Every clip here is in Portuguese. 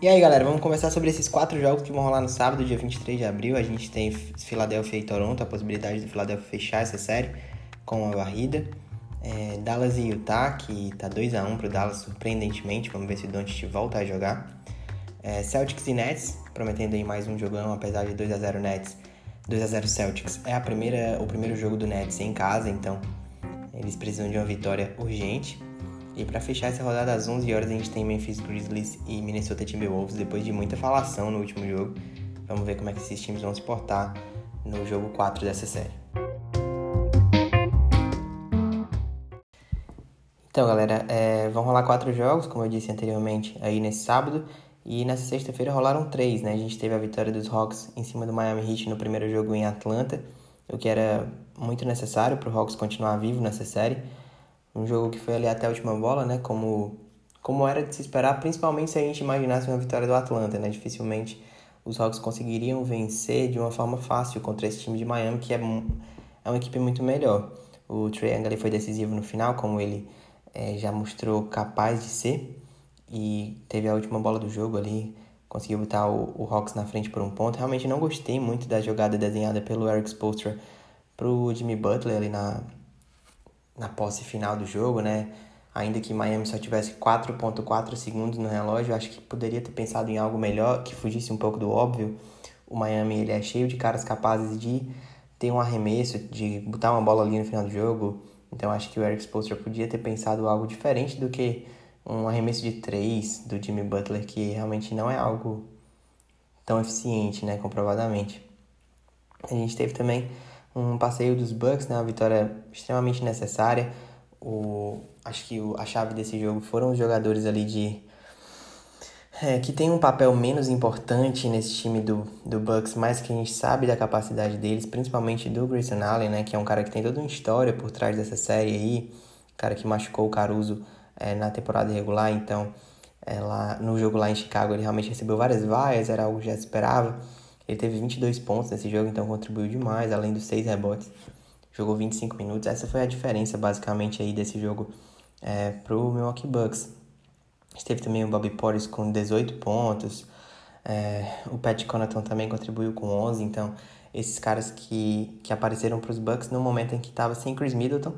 E aí, galera, vamos conversar sobre esses quatro jogos que vão rolar no sábado, dia 23 de abril. A gente tem Philadelphia e Toronto, a possibilidade do Philadelphia fechar essa série com a varrida. É, Dallas e Utah, que tá 2 a 1 pro Dallas surpreendentemente. Vamos ver se o Doncic volta a jogar. É, Celtics e Nets, prometendo aí mais um jogão, apesar de 2 a 0 Nets. 2 a 0 Celtics é a primeira, o primeiro jogo do Nets em casa, então eles precisam de uma vitória urgente. E para fechar essa rodada às 11 horas a gente tem Memphis Grizzlies e Minnesota Timberwolves depois de muita falação no último jogo. Vamos ver como é que esses times vão se portar no jogo 4 dessa série. Então, galera, é, vão rolar quatro jogos, como eu disse anteriormente, aí nesse sábado. E nessa sexta-feira rolaram três, né? A gente teve a vitória dos Hawks em cima do Miami Heat no primeiro jogo em Atlanta, o que era muito necessário para o Hawks continuar vivo nessa série. Um jogo que foi ali até a última bola, né? Como, como era de se esperar, principalmente se a gente imaginasse uma vitória do Atlanta, né? Dificilmente os Hawks conseguiriam vencer de uma forma fácil contra esse time de Miami, que é, é uma equipe muito melhor. O Trae Young foi decisivo no final, como ele é, já mostrou capaz de ser, e teve a última bola do jogo ali, conseguiu botar o, o Hawks na frente por um ponto. Realmente não gostei muito da jogada desenhada pelo Eric Spoelstra pro Jimmy Butler ali na, na posse final do jogo, né? Ainda que Miami só tivesse 4.4 segundos no relógio, acho que poderia ter pensado em algo melhor, que fugisse um pouco do óbvio. O Miami ele é cheio de caras capazes de ter um arremesso, de botar uma bola ali no final do jogo. Então acho que o Eric Spoelstra podia ter pensado algo diferente do que um arremesso de 3 do Jimmy Butler, que realmente não é algo tão eficiente, né, comprovadamente. A gente teve também um passeio dos Bucks, né? Uma vitória extremamente necessária. O, acho que o, a chave desse jogo foram os jogadores ali de é, que tem um papel menos importante nesse time do, do Bucks, mas que a gente sabe da capacidade deles, principalmente do Grayson Allen, né? Que é um cara que tem toda uma história por trás dessa série aí, cara que machucou o Caruso é, na temporada regular, então é, lá, no jogo lá em Chicago ele realmente recebeu várias vaias, era algo que já esperava. Ele teve 22 pontos nesse jogo, então contribuiu demais, além dos 6 rebotes. Jogou 25 minutos. Essa foi a diferença, basicamente, aí desse jogo é, pro Milwaukee Bucks. A gente teve também o Bobby Portis com 18 pontos. É, o Pat Connaughton também contribuiu com 11. Então, esses caras que, que apareceram para os Bucks no momento em que estava sem Chris Middleton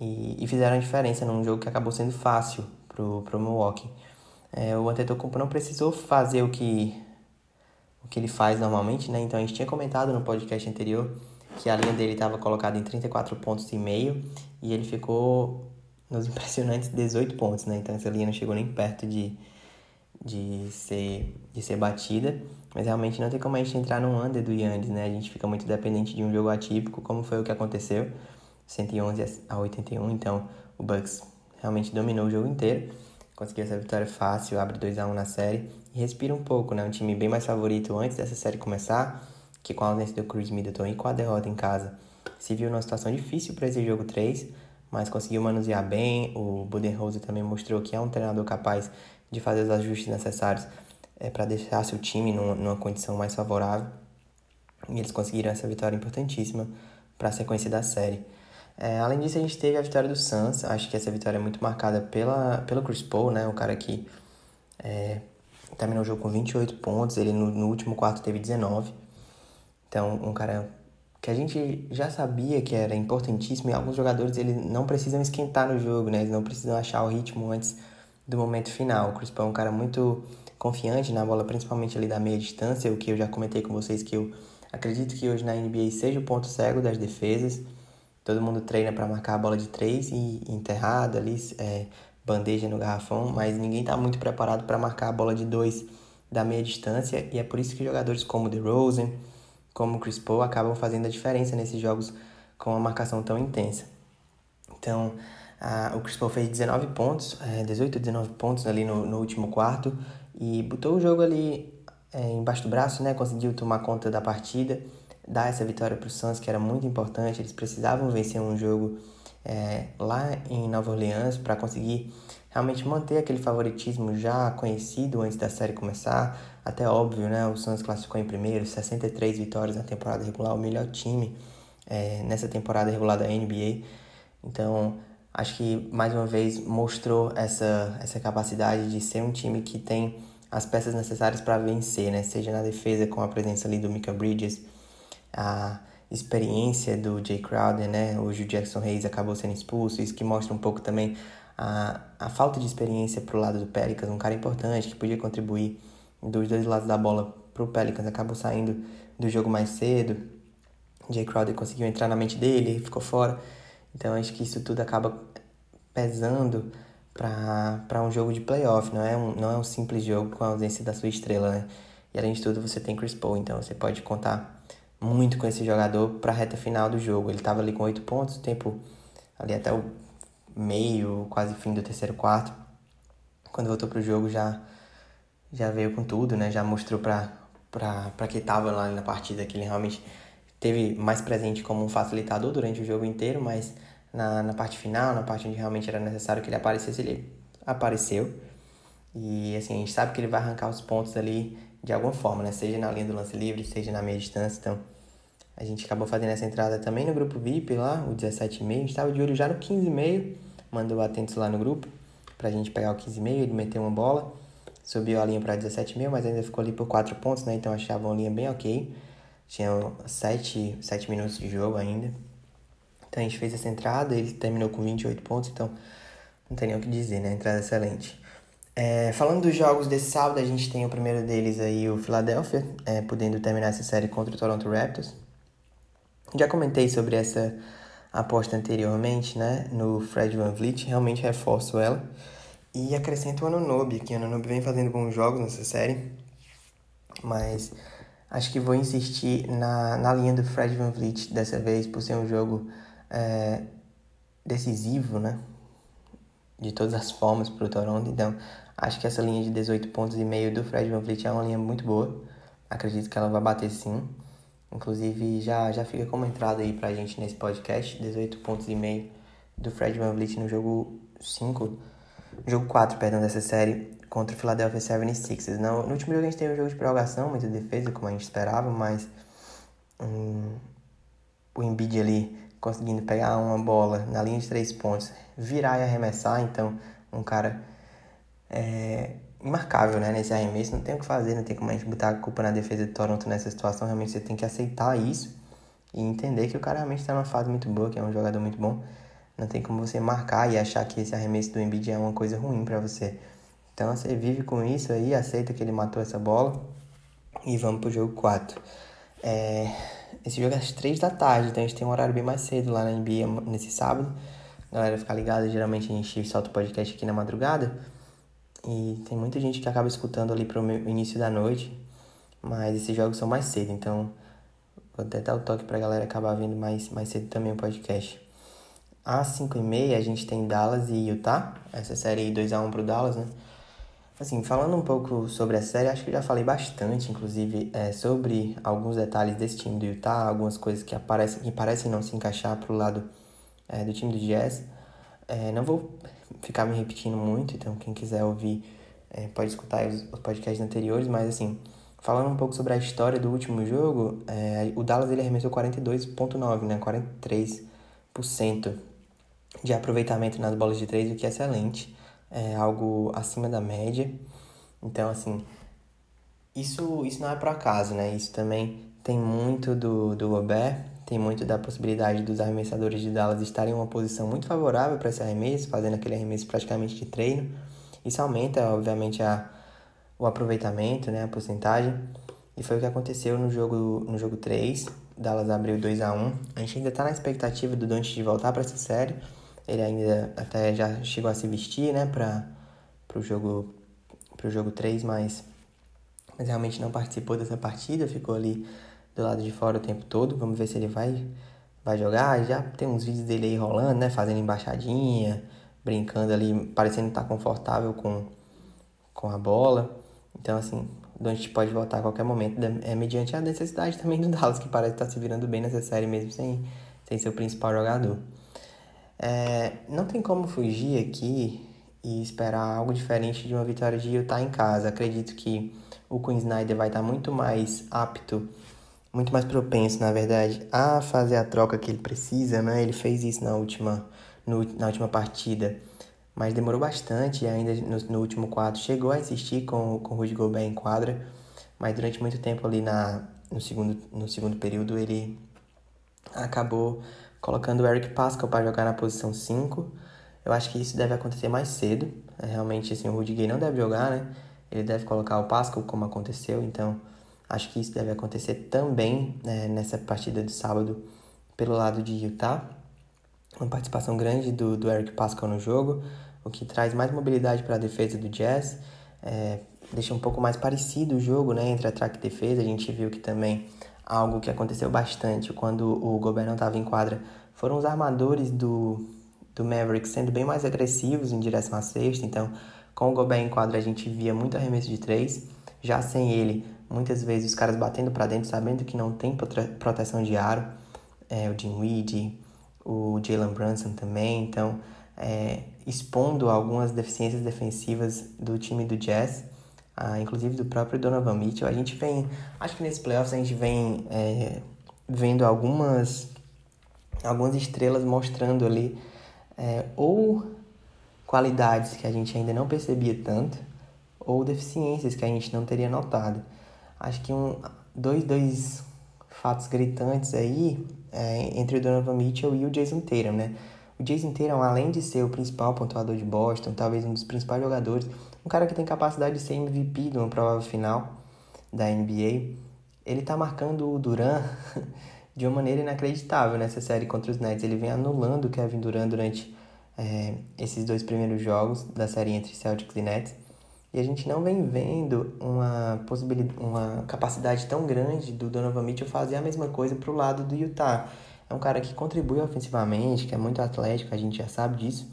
e, e, fizeram a diferença num jogo que acabou sendo fácil pro, pro Milwaukee. É, o Antetokounmpo não precisou fazer o que o que ele faz normalmente, né? Então a gente tinha comentado no podcast anterior que a linha dele estava colocada em 34 pontos e meio e ele ficou nos impressionantes 18 pontos, né? Então essa linha não chegou nem perto de, de, ser, de ser batida, mas realmente não tem como a gente entrar no under do Yannis, né? A gente fica muito dependente de um jogo atípico, como foi o que aconteceu, 111 a 81, então o Bucks realmente dominou o jogo inteiro, conseguiu essa vitória fácil, abre 2 a 1 na série e respira um pouco, né? Um time bem mais favorito antes dessa série começar, que com a ausência do Chris Middleton e com a derrota em casa, se viu numa situação difícil para esse jogo 3, mas conseguiu manusear bem. O Budenholzer também mostrou que é um treinador capaz de fazer os ajustes necessários é, para deixar seu time numa, numa condição mais favorável. E eles conseguiram essa vitória importantíssima para a sequência da série. É, além disso, a gente teve a vitória do Suns. Acho que essa vitória é muito marcada pela, pelo Chris Paul, né? Um cara que é, terminou o jogo com 28 pontos, ele no, no último quarto teve 19. Então, um cara que a gente já sabia que era importantíssimo e alguns jogadores eles não precisam esquentar no jogo, né? Eles não precisam achar o ritmo antes do momento final. O Chris Paul é um cara muito confiante na bola, principalmente ali da meia distância, o que eu já comentei com vocês que eu acredito que hoje na NBA seja o ponto cego das defesas. Todo mundo treina para marcar a bola de três e enterrada ali, é, bandeja no garrafão, mas ninguém está muito preparado para marcar a bola de dois da meia distância e é por isso que jogadores como o DeRozan, como Chris Paul acabam fazendo a diferença nesses jogos com uma marcação tão intensa. Então, a, o Chris Paul fez 19 pontos, é, 18 ou 19 pontos ali no, no último quarto e botou o jogo ali é, embaixo do braço, né? Conseguiu tomar conta da partida, dar essa vitória para o Suns, que era muito importante. Eles precisavam vencer um jogo é, lá em Nova Orleans para conseguir realmente manter aquele favoritismo já conhecido antes da série começar. Até óbvio, né? O Suns classificou em primeiro, 63 vitórias na temporada regular, o melhor time é, nessa temporada regular da NBA. Então, acho que mais uma vez mostrou essa, essa capacidade de ser um time que tem as peças necessárias para vencer, né? Seja na defesa com a presença ali do Mika Bridges, a experiência do Jay Crowder, né? Hoje o Jackson Hayes acabou sendo expulso, isso que mostra um pouco também a, a falta de experiência pro lado do Pelicans, um cara importante que podia contribuir dos dois lados da bola pro Pelicans, acabou saindo do jogo mais cedo. Jay Crowder conseguiu entrar na mente dele, e ficou fora. Então acho que isso tudo acaba pesando para um jogo de playoff, não é um, não é um simples jogo com a ausência da sua estrela, né? E além de tudo, você tem Chris Paul, então você pode contar muito com esse jogador para a reta final do jogo. Ele estava ali com oito pontos, tempo ali até o meio, quase fim do terceiro quarto. Quando voltou pro jogo já já veio com tudo, né? Já mostrou para para que estava lá na partida que ele realmente teve mais presente como um facilitador durante o jogo inteiro, mas na, na parte final, na parte onde realmente era necessário que ele aparecesse, ele apareceu. E assim, a gente sabe que ele vai arrancar os pontos ali de alguma forma, né? Seja na linha do lance livre, seja na meia distância. Então, a gente acabou fazendo essa entrada também no grupo VIP lá, o 17,5. A gente estava de olho já no 15,5, mandou atentos lá no grupo pra gente pegar o 15,5, ele meteu uma bola, subiu a linha para 17,5, mas ainda ficou ali por 4 pontos, né? Então achava uma linha bem ok. Tinha 7, 7 minutos de jogo ainda. Então a gente fez essa entrada, ele terminou com 28 pontos, então não tem nem o que dizer, né? Entrada excelente. É, falando dos jogos desse sábado, a gente tem o primeiro deles aí, o Philadelphia, é, podendo terminar essa série contra o Toronto Raptors. Já comentei sobre essa aposta anteriormente, né? No Fred Van Vliet, realmente reforço ela. E acrescento o Anunobi, que o Anunobi vem fazendo bons jogos nessa série. Mas acho que vou insistir na, na linha do Fred Van Vliet dessa vez, por ser um jogo é, decisivo, né? De todas as formas para o Toronto. Então, acho que essa linha de 18 pontos e meio do Fred Van Vliet é uma linha muito boa. Acredito que ela vai bater sim. Inclusive, já, já fica como entrada aí pra gente nesse podcast. 18 pontos e meio do Fred Van Vliet no jogo 5. Jogo 4, perdão, dessa série contra o Philadelphia 76ers. No, no último jogo a gente teve um jogo de prorrogação, muita defesa, como a gente esperava, mas hum, o Embiid ali conseguindo pegar uma bola na linha de três pontos, virar e arremessar. Então, um cara é, imarcável né, nesse arremesso. Não tem o que fazer, não tem como a gente botar a culpa na defesa de Toronto nessa situação. Realmente você tem que aceitar isso e entender que o cara realmente está numa fase muito boa, que é um jogador muito bom. Não tem como você marcar e achar que esse arremesso do Embiid é uma coisa ruim para você. Então você vive com isso aí, aceita que ele matou essa bola e vamos pro jogo 4. É, esse jogo é às 3 da tarde, então a gente tem um horário bem mais cedo lá na NBA nesse sábado. galera fica ligada, geralmente a gente solta o podcast aqui na madrugada. E tem muita gente que acaba escutando ali pro início da noite. Mas esses jogos são mais cedo, então vou até dar o toque pra galera acabar vendo mais, mais cedo também o podcast. Às 5h30 a gente tem Dallas e Utah. Essa série 2x1 pro Dallas, né? Assim, falando um pouco sobre a série, acho que já falei bastante, inclusive, é, sobre alguns detalhes desse time do Utah, algumas coisas que, aparecem, que parecem não se encaixar pro lado é, do time do Jazz. É, não vou ficar me repetindo muito, então quem quiser ouvir é, pode escutar os, os, podcasts anteriores, mas assim, falando um pouco sobre a história do último jogo, é, o Dallas ele arremessou 42,9, né, 43% de aproveitamento nas bolas de três, o que é excelente é algo acima da média. Então, assim, isso, isso não é por acaso, né? Isso também tem muito do, do Gobert, tem muito da possibilidade dos arremessadores de Dallas estarem em uma posição muito favorável para esse arremesso, fazendo aquele arremesso praticamente de treino. Isso aumenta, obviamente, a, o aproveitamento, né? A porcentagem. E foi o que aconteceu no jogo, no jogo 3. Dallas abriu 2 a 1 A gente ainda está na expectativa do Dante de voltar para essa série. Ele ainda até já chegou a se vestir, né, para o jogo, pro jogo 3, mas, mas realmente não participou dessa partida, ficou ali do lado de fora o tempo todo. Vamos ver se ele vai, vai jogar. Já tem uns vídeos dele aí rolando, né, fazendo embaixadinha, brincando ali, parecendo estar confortável com, com a bola. Então, assim, o Doncic pode voltar a qualquer momento, é mediante a necessidade também do Dallas, que parece estar se virando bem nessa série mesmo sem, sem ser o principal jogador. É, não tem como fugir aqui e esperar algo diferente de uma vitória de Utah em casa. Acredito que o Queen Snyder vai estar muito mais apto, muito mais propenso, na verdade, a fazer a troca que ele precisa, né? Ele fez isso na última, no, na última partida, mas demorou bastante e ainda no, no, último quarto chegou a insistir com, com o Rudy Gobert em quadra, mas durante muito tempo ali na, no, segundo, no segundo período ele acabou colocando o Eric Pascal para jogar na posição 5. Eu acho que isso deve acontecer mais cedo. É, realmente, assim, o Gay não deve jogar, né? Ele deve colocar o Pascal como aconteceu, então acho que isso deve acontecer também né, nessa partida de sábado pelo lado de Utah. Uma participação grande do, do Eric Pascal no jogo, o que traz mais mobilidade para a defesa do Jazz, é, deixa um pouco mais parecido o jogo né, entre ataque e defesa. A gente viu que também algo que aconteceu bastante quando o Gobert não estava em quadra foram os armadores do, do Maverick sendo bem mais agressivos em direção à sexta. Então, com o Gobert em quadra, a gente via muito arremesso de três. Já sem ele, muitas vezes os caras batendo para dentro, sabendo que não tem proteção de aro. É, o Jim Weed, o Jalen Brunson também. Então, é, expondo algumas deficiências defensivas do time do Jazz, ah, inclusive do próprio Donovan Mitchell. A gente vem, acho que nesse playoffs a gente vem é, vendo algumas, algumas estrelas mostrando ali é, ou qualidades que a gente ainda não percebia tanto ou deficiências que a gente não teria notado. Acho que um, dois, dois fatos gritantes aí é, entre o Donovan Mitchell e o Jason Tatum, né? O Jason Tatum, além de ser o principal pontuador de Boston, talvez um dos principais jogadores, um cara que tem capacidade de ser MVP de uma prova final da NBA, ele tá marcando o Duran de uma maneira inacreditável nessa série contra os Nets. Ele vem anulando o Kevin Durant durante é, esses dois primeiros jogos da série entre Celtics e Nets. E a gente não vem vendo uma possibilidade, uma capacidade tão grande do Donovan Mitchell fazer a mesma coisa para o lado do Utah. É um cara que contribui ofensivamente, que é muito atlético, a gente já sabe disso,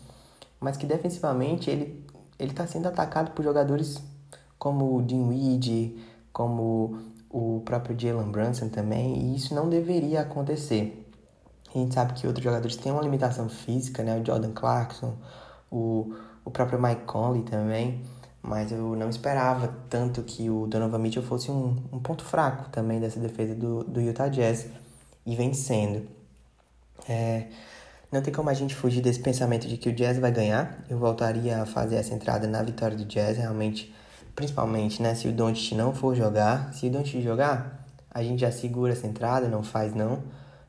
mas que defensivamente ele ele está sendo atacado por jogadores como o Dinwiddie, como o próprio Jalen Brunson também, e isso não deveria acontecer. A gente sabe que outros jogadores têm uma limitação física, né? O Jordan Clarkson, o, o próprio Mike Conley também. Mas eu não esperava tanto que o Donovan Mitchell fosse um, um ponto fraco também dessa defesa do, do Utah Jazz. E vencendo. É, não tem como a gente fugir desse pensamento de que o Jazz vai ganhar. Eu voltaria a fazer essa entrada na vitória do Jazz, realmente. Principalmente, né? Se o Doncic não for jogar. Se o Doncic jogar, a gente já segura essa entrada, não faz não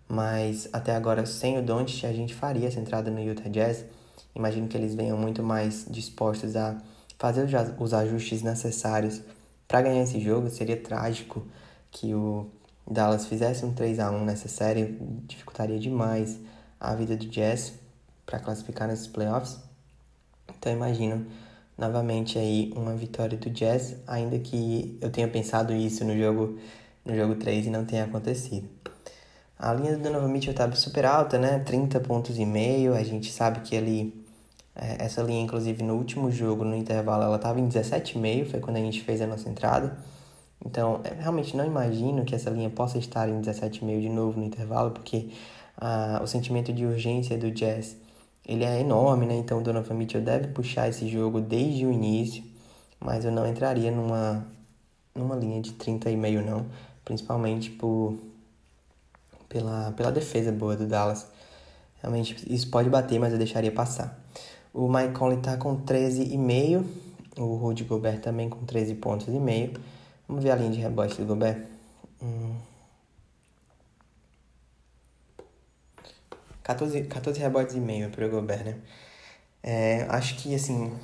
mas até agora sem o Doncic a gente faria essa entrada no Utah Jazz. Imagino que eles venham muito mais dispostos a fazer os ajustes necessários para ganhar esse jogo. Seria trágico que o Dallas fizesse um 3 a 1 nessa série, dificultaria demais a vida do Jazz para classificar nesses playoffs. Então imagino novamente aí uma vitória do Jazz, ainda que eu tenha pensado isso no jogo no jogo 3 e não tenha acontecido. A linha do Donovan Mitchell tá super alta, né? 30 pontos e meio. A gente sabe que ali é, essa linha, inclusive, no último jogo, no intervalo, ela estava em 17,5, foi quando a gente fez a nossa entrada. Então, eu realmente não imagino que essa linha possa estar em 17,5 de novo no intervalo, porque ah, o sentimento de urgência do Jazz ele é enorme, né? Então, o Donovan Mitchell deve puxar esse jogo desde o início, mas eu não entraria numa, numa linha de 30,5 não, principalmente por pela, pela defesa boa do Dallas. Realmente, isso pode bater, mas eu deixaria passar. O Mike Conley tá com 13,5. O Rudy Gobert também com 13 pontos e meio. Vamos ver a linha de rebote do Gobert. Hum. 14, 14 rebotes e meio para o Gobert, né? É, acho que, assim,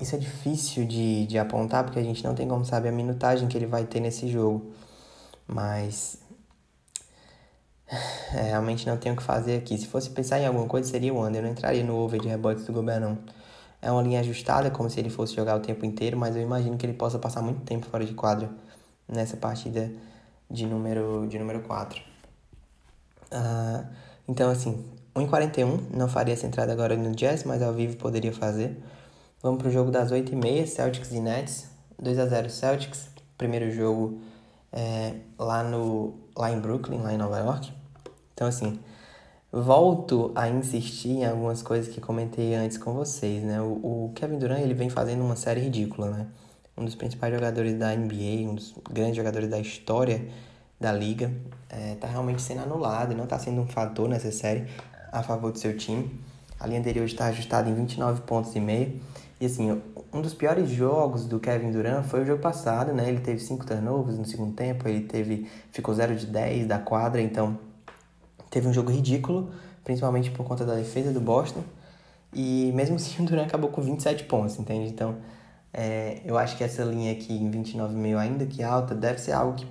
isso é difícil de, de apontar porque a gente não tem como saber a minutagem que ele vai ter nesse jogo. Mas é, realmente não tenho o que fazer aqui. Se fosse pensar em alguma coisa, seria o under. Eu não entraria no over de rebotes do Gobert, não. É uma linha ajustada, como se ele fosse jogar o tempo inteiro, mas eu imagino que ele possa passar muito tempo fora de quadra nessa partida de número, de número 4. Ah, então, assim, 1,41. Não faria essa entrada agora no Jazz, mas ao vivo poderia fazer. Vamos pro jogo das 8h30, Celtics e Nets. 2 a 0 Celtics. Primeiro jogo é, lá, no, lá em Brooklyn, lá em Nova York. Então, assim, volto a insistir em algumas coisas que comentei antes com vocês, né? O, o, Kevin Durant, ele vem fazendo uma série ridícula, né? Um dos principais jogadores da NBA, um dos grandes jogadores da história da liga, é, tá realmente sendo anulado e não tá sendo um fator nessa série a favor do seu time. A linha dele hoje está ajustada em 29 pontos e meio. E assim, um dos piores jogos do Kevin Durant foi o jogo passado, né? Ele teve 5 turnovers no segundo tempo, ele teve ficou 0 de 10 da quadra, então teve um jogo ridículo, principalmente por conta da defesa do Boston. E mesmo assim o Durant acabou com 27 pontos, entende? Então, é, eu acho que essa linha aqui em 29,5 ainda que alta, deve ser algo que,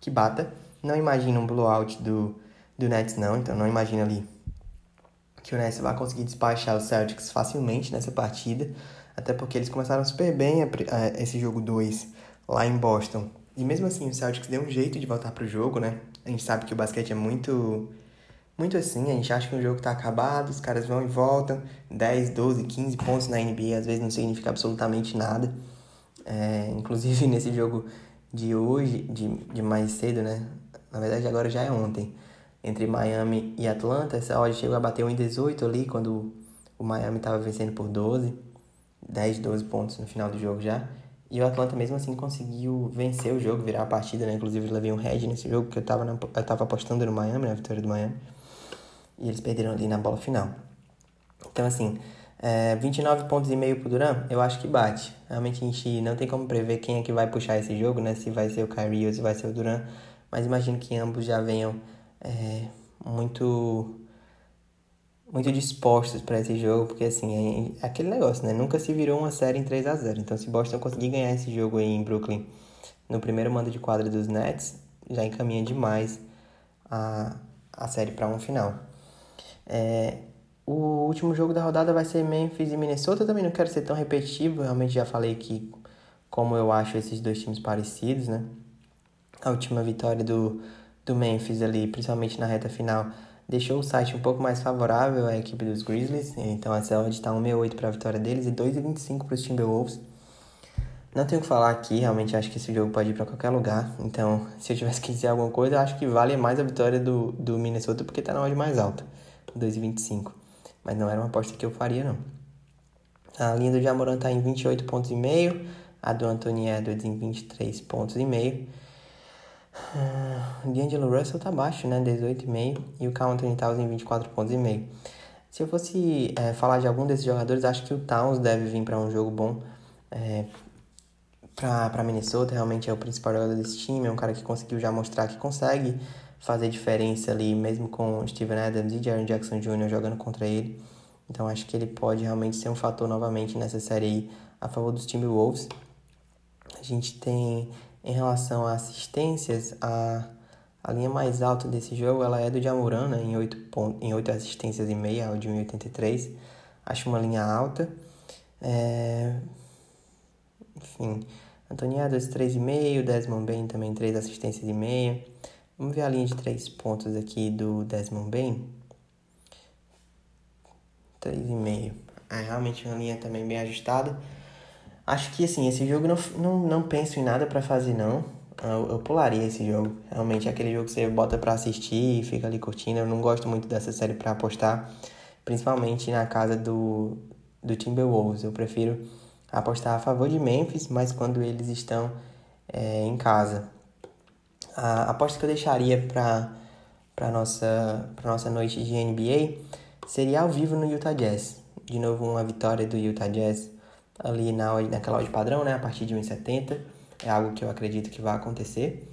que bata. Não imagino um blowout do, do Nets não, então não imagino ali que o Nets vai conseguir despachar os Celtics facilmente nessa partida, até porque eles começaram super bem a, a, esse jogo 2 lá em Boston. E mesmo assim, o Celtics deu um jeito de voltar pro jogo, né? A gente sabe que o basquete é muito muito assim, a gente acha que o jogo tá acabado, os caras vão e voltam, 10, 12, 15 pontos na NBA às vezes não significa absolutamente nada. É, inclusive nesse jogo de hoje, de, de mais cedo, né? Na verdade agora já é ontem entre Miami e Atlanta. Essa odd chegou a bater 1,18 ali quando o Miami estava vencendo por 12, 10, 12 pontos no final do jogo já. E o Atlanta mesmo assim conseguiu vencer o jogo, virar a partida, né? Inclusive levei um head nesse jogo porque eu estava eu tava apostando no Miami, na vitória do Miami. E eles perderam ali na bola final. Então assim, é, 29 pontos e meio pro Duran, eu acho que bate. Realmente a gente não tem como prever quem é que vai puxar esse jogo, né? Se vai ser o Kyrie ou se vai ser o Duran. Mas imagino que ambos já venham é, muito muito dispostos para esse jogo, porque assim, é, é, aquele negócio, né? Nunca se virou uma série em 3 a 0 Então, se Boston conseguir ganhar esse jogo aí em Brooklyn no primeiro mando de quadra dos Nets, já encaminha demais a, a série para um final. É, o último jogo da rodada vai ser Memphis e Minnesota. Também não quero ser tão repetitivo, realmente já falei que como eu acho esses dois times parecidos, né? A última vitória do do Memphis ali, principalmente na reta final, deixou o site um pouco mais favorável à equipe dos Grizzlies. Então essa odd está 1,68 para a vitória deles e 2,25 para os Timberwolves. Não tenho o que falar aqui, realmente acho que esse jogo pode ir para qualquer lugar. Então, se eu tivesse que dizer alguma coisa, acho que vale mais a vitória do, do Minnesota porque está na odd mais alta, 2,25. Mas não era uma aposta que eu faria, não. A linha do Jamoran está em 28 pontos e meio, a do Anthony Edwards em 23 pontos e meio. Uh, D'Angelo Russell tá baixo, né? 18,5 e o Carl Anthony Towns em 24 pontos e meio. Se eu fosse é, falar de algum desses jogadores, acho que o Towns deve vir para um jogo bom. É, para Minnesota, realmente é o principal jogador desse time, é um cara que conseguiu já mostrar que consegue fazer diferença ali, mesmo com Steven Adams e Jaron Jackson Jr. jogando contra ele. Então acho que ele pode realmente ser um fator novamente nessa série aí a favor dos Timberwolves. A gente tem em relação a assistências, a, a linha mais alta desse jogo ela é do Jamoran, né, em 8, pontos, em 8 assistências e meia, ao de 1,83. Acho uma linha alta. É... Enfim, Antônio Adams 3,5, Desmond Bain também 3 assistências e meia. Vamos ver a linha de 3 pontos aqui do Desmond Bain. 3,5. É realmente uma linha também bem ajustada. Acho que assim, esse jogo não, não, não penso em nada para fazer não. Eu, eu, pularia esse jogo. Realmente é aquele jogo que você bota para assistir e fica ali curtindo. Eu não gosto muito dessa série para apostar, principalmente na casa do, do Timberwolves. Eu prefiro apostar a favor de Memphis, mas quando eles estão é, em casa. A aposta que eu deixaria para para nossa para nossa noite de NBA seria ao vivo no Utah Jazz. De novo uma vitória do Utah Jazz ali na, naquela odd padrão, né? A partir de 1,70. É algo que eu acredito que vai acontecer.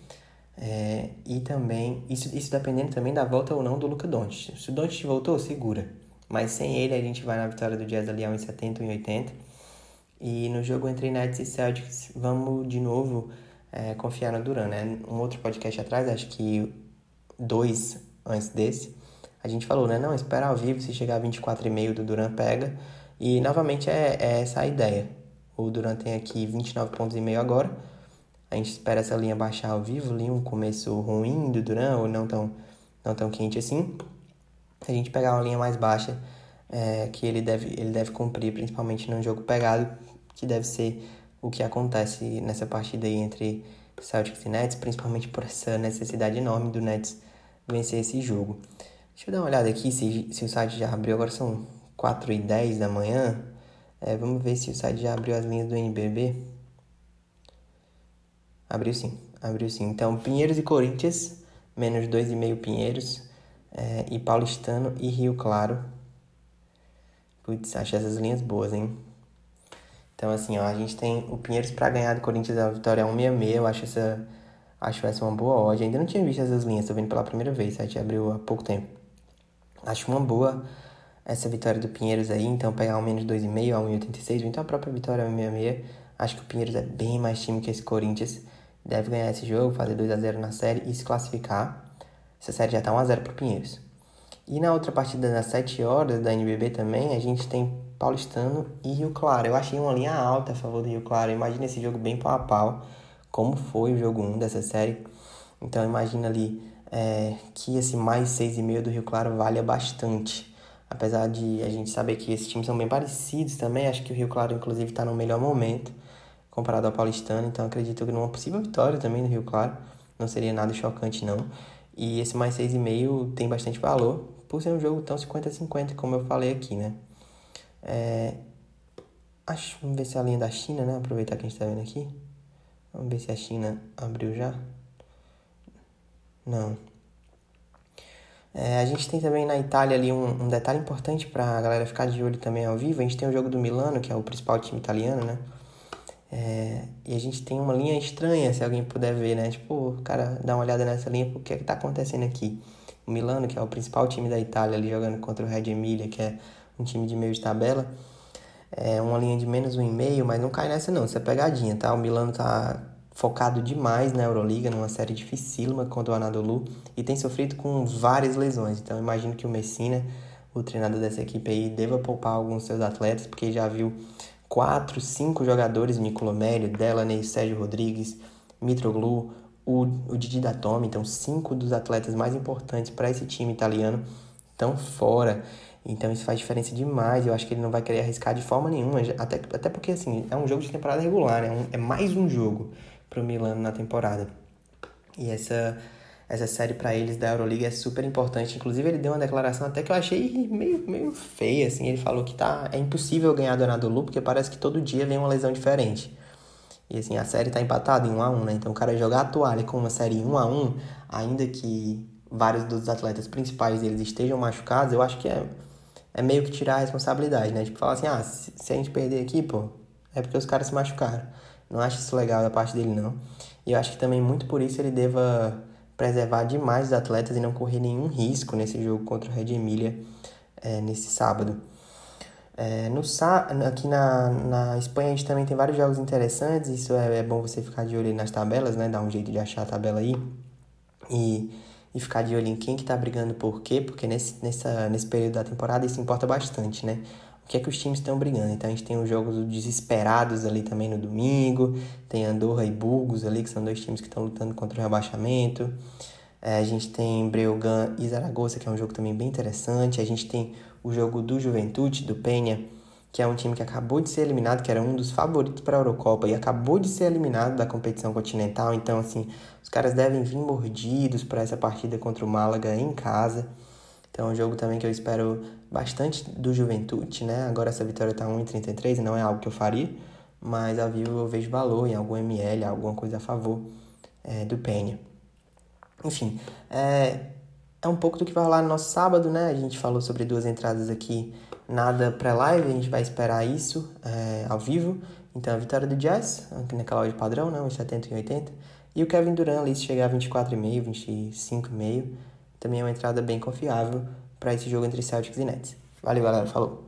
É, e também, isso, isso dependendo também da volta ou não do Luca Doncic. Se o Doncic voltou, segura. Mas sem ele, a gente vai na vitória do Jazz ali a 1,70, 1,80. E no jogo entre Nets e Celtics, vamos de novo é, confiar no Duran, né? Um outro podcast atrás, acho que dois antes desse, a gente falou, né? Não, espera ao vivo, se chegar a 24,5 do Duran, pega. E novamente é, é essa a ideia. O Durant tem aqui 29 pontos e meio agora. A gente espera essa linha baixar ao vivo, ali um começo ruim do Durant, ou não tão, não tão quente assim. A gente pegar uma linha mais baixa, é, que ele deve, ele deve cumprir, principalmente num jogo pegado, que deve ser o que acontece nessa partida aí entre Celtics e Nets, principalmente por essa necessidade enorme do Nets vencer esse jogo. Deixa eu dar uma olhada aqui se, se o site já abriu, agora são 4 e 10 da manhã. É, vamos ver se o site já abriu as linhas do NBB. Abriu sim, abriu sim. Então, Pinheiros e Corinthians, menos 2,5 Pinheiros. É, e Paulistano e Rio Claro. Putz, acho essas linhas boas, hein? Então, assim, ó, a gente tem o Pinheiros para ganhar do Corinthians a vitória 166. Eu acho essa, acho essa uma boa odd. Ainda não tinha visto essas linhas, tô vendo pela primeira vez. A gente abriu há pouco tempo. Acho uma boa essa vitória do Pinheiros aí. Então, pegar um menos 2,5 a 1,86. Então, a própria vitória 166. Acho que o Pinheiros é bem mais time que esse Corinthians. Deve ganhar esse jogo, fazer 2 a 0 na série e se classificar. Essa série já tá 1 a 0 pro Pinheiros. E na outra partida das 7 horas da NBB também, a gente tem Paulistano e Rio Claro. Eu achei uma linha alta a favor do Rio Claro. Imagina esse jogo bem pau a pau, como foi o jogo 1 dessa série. Então imagina ali é, que esse mais 6,5 do Rio Claro valha bastante. Apesar de a gente saber que esses times são bem parecidos também, acho que o Rio Claro inclusive está no melhor momento comparado ao Paulistano, então acredito que numa possível vitória também do Rio Claro, não seria nada chocante não. E esse mais 6,5 tem bastante valor, por ser um jogo tão 50-50, como eu falei aqui, né? É, acho, vamos ver se a linha da China, né? Aproveitar que a gente tá vendo aqui. Vamos ver se a China abriu já. Não. É, a gente tem também na Itália ali um, um detalhe importante para a galera ficar de olho também ao vivo. A gente tem o jogo do Milano, que é o principal time italiano, né? É, e a gente tem uma linha estranha, se alguém puder ver, né? Tipo, cara, dá uma olhada nessa linha, o que é que tá acontecendo aqui? O Milano, que é o principal time da Itália, ali jogando contra o Red Emilia, que é um time de meio de tabela. É uma linha de menos um e meio, mas não cai nessa não, isso é pegadinha, tá? O Milano tá focado demais na Euroliga, numa série dificílima contra o Anadolu e tem sofrido com várias lesões. Então imagino que o Messina, o treinador dessa equipe aí, deva poupar alguns seus atletas, porque já viu quatro, cinco jogadores, Nicolomério, Delaney, Sérgio Rodrigues, Mitroglou, o, o Didi da Tome, então cinco dos atletas mais importantes para esse time italiano estão fora. Então isso faz diferença demais. Eu acho que ele não vai querer arriscar de forma nenhuma. Até, até porque, assim, é um jogo de temporada regular, né? É, um, é mais um jogo pro Milano na temporada. E essa, essa série para eles da Euroliga é super importante. Inclusive, ele deu uma declaração até que eu achei meio, meio feia, assim. Ele falou que tá, é impossível ganhar do Anadolu, porque parece que todo dia vem uma lesão diferente. E assim, a série tá empatada em 1 a 1 né? Então o cara jogar a toalha com uma série em 1 a 1 ainda que vários dos atletas principais deles estejam machucados, eu acho que é é meio que tirar a responsabilidade, né? Tipo, falar assim, ah, se, a gente perder aqui, pô, é porque os caras se machucaram. Não acho isso legal da parte dele, não. E eu acho que também muito por isso ele deva preservar demais os atletas e não correr nenhum risco nesse jogo contra o Red Emília é, nesse sábado. É, no, aqui na, na Espanha a gente também tem vários jogos interessantes, isso é, é bom você ficar de olho nas tabelas, né? Dar um jeito de achar a tabela aí. E e ficar de olho em quem que tá brigando por quê, porque nesse, nessa, nesse período da temporada isso importa bastante, né? O que é que os times estão brigando? Então a gente tem os jogos desesperados ali também no domingo, tem Andorra e Burgos ali, que são dois times que estão lutando contra o rebaixamento. É, a gente tem Breogán e Zaragoza, que é um jogo também bem interessante. A gente tem o jogo do Juventude, do Penha, que é um time que acabou de ser eliminado, que era um dos favoritos para a Eurocopa e acabou de ser eliminado da competição continental. Então, assim, os caras devem vir mordidos para essa partida contra o Málaga em casa. Então, é um jogo também que eu espero bastante do Juventude, né? Agora essa vitória tá 1,33 e não é algo que eu faria, mas ao vivo eu vejo valor em algum ML, alguma coisa a favor é, do Penha. Enfim, é, é um pouco do que vai rolar no nosso sábado, né? A gente falou sobre duas entradas aqui nada pré-live, a gente vai esperar isso é, ao vivo. Então, a vitória do Jazz, naquela hora de padrão, né, uns 70 e 80. E o Kevin Durant ali, se chegar a 24,5, 25,5, também é uma entrada bem confiável para esse jogo entre Celtics e Nets. Valeu, galera. Falou!